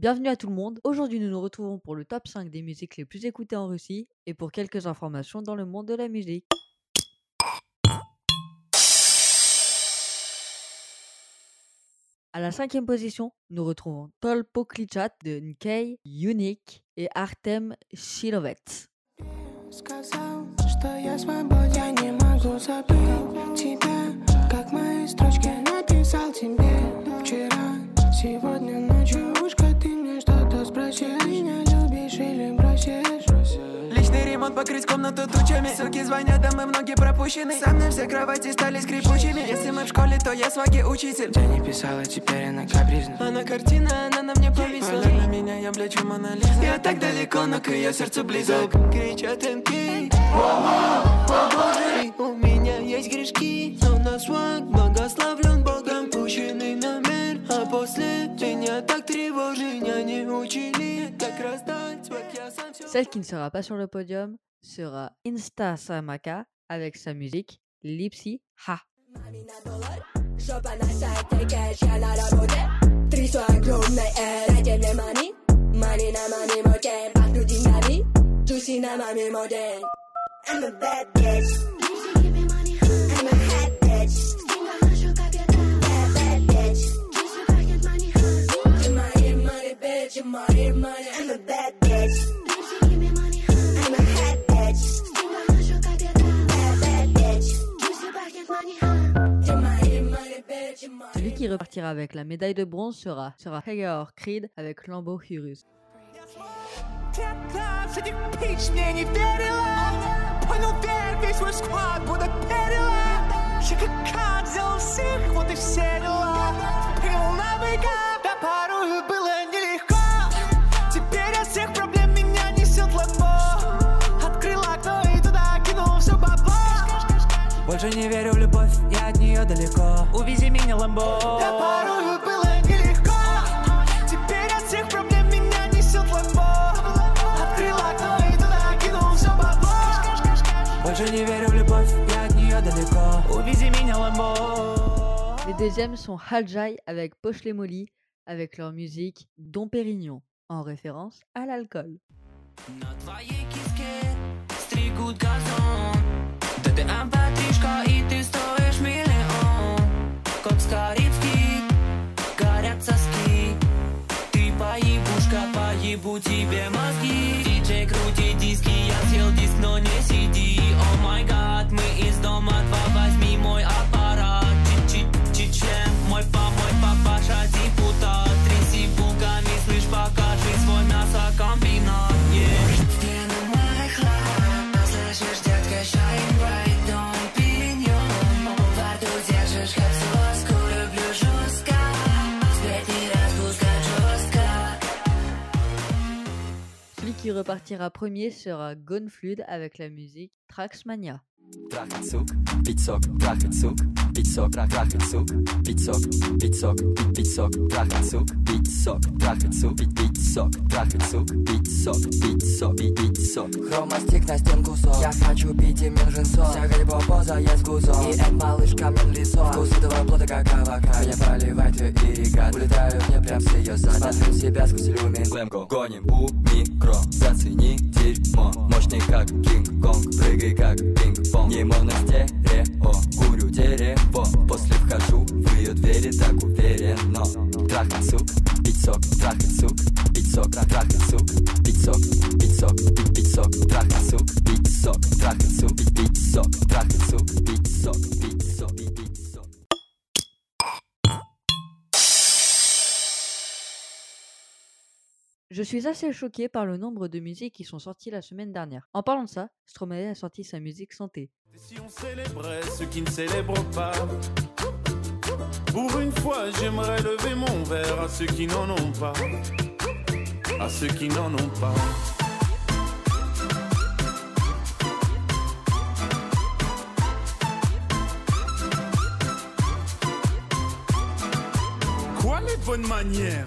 Bienvenue à tout le monde. Aujourd'hui, nous nous retrouvons pour le top 5 des musiques les plus écoutées en Russie et pour quelques informations dans le monde de la musique. À la cinquième position, nous retrouvons Tol Poklichat de Nkei, Unique et Artem Shilovets. Покрыть комнату тучами. Суки звонят, а мы многие пропущены. Со мной все кровати стали скрипучими. Если мы в школе, то я сваги учитель. Я не писала, теперь она капризна. Она картина, она на мне повисла. Для меня я блечу Мона Лиза. Я так далеко, но к ее сердцу близок. Кричат МК у меня есть грешки Но на сваг благословлен Богом Пущенный на мир. А после меня так тревожит Меня не учили, Celle qui ne sera pas sur le podium sera Insta Samaka avec sa musique Lipsy Ha. Celui qui repartira avec la médaille de bronze sera, sera Hagar Creed avec Lambo Hurus. Те с этих пич мне не верила Понял, верь, весь свой склад будто перила Я как кат взял всех, вот и все дела Принял на быка, да порою было нелегко Теперь от всех проблем меня несет ламбо Открыл окно и туда кинул все бабло Больше не верю в любовь, я от нее далеко Увези меня, ламбо Да порою было нелегко Теперь от всех проблем меня несет ламбо Открыл окно и туда кинул все бабло Больше не верю в любовь, я от нее далеко Увези меня, ламбо Les deuxièmes sont Haljai avec Poche les Molly avec leur musique Dom Pérignon en référence à l'alcool. На твоей киске стригут газон Да ты Скорицкий, горят соски. Ты поебушка, поебу тебе мозги. Диджей крути qui repartira premier sera Gonflude avec la musique Traxmania. Пиццок, трахать сук, пиццок, пиццок, пиццок, трахать сук, пиццок, трахать сук, пиццок, трахать сук, пиццок, пиццок, пиццок. Хромастик на стенку сок, я хочу пить и мне нужен сок. Вся гальбо поза есть кусок, и эта малышка мне на лицо. Вкус этого плода как авока, Я поливает ее ирригат. Улетаю мне прям с ее зад, смотрю себя сквозь люмин. Глэмко, гоним у микро, зацени дерьмо. Мощный как Кинг-Конг, прыгай как пинг-понг. Не моностерео, курю дерево. После вхожу в ее двери так уверенно Трахать сук, пить сок, трахать сук, пить сок, трах- трахать сук, пить сок, пить сок, пить сок, трахать сук, пить сок, трахать сук, пить сок, трахать сук, пить сок, пить сок, пить сок. Je suis assez choqué par le nombre de musiques qui sont sorties la semaine dernière. En parlant de ça, Stromae a sorti sa musique santé. Et si on célébrait ceux qui ne célèbrent pas? Pour une fois, j'aimerais lever mon verre à ceux qui n'en ont pas. À ceux qui n'en ont pas. Quoi les bonnes manières?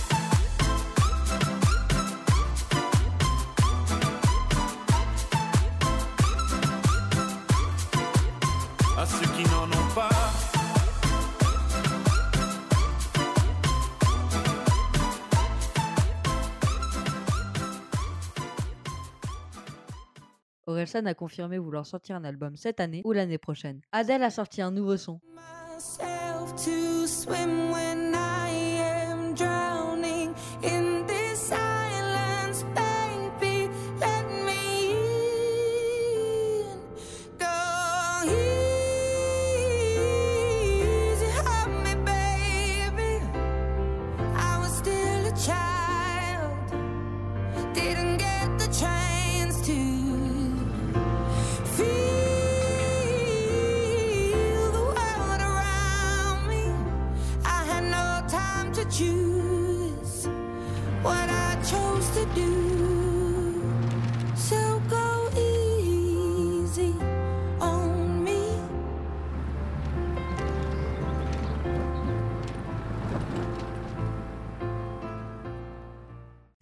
Ceux qui n'en ont pas. Orelsan a confirmé vouloir sortir un album cette année ou l'année prochaine. Adele a sorti un nouveau son. myself to swim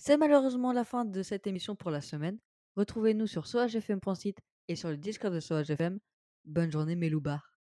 C'est malheureusement la fin de cette émission pour la semaine. Retrouvez-nous sur soagfm.site et sur le Discord de SoageFM. Bonne journée mes loupards.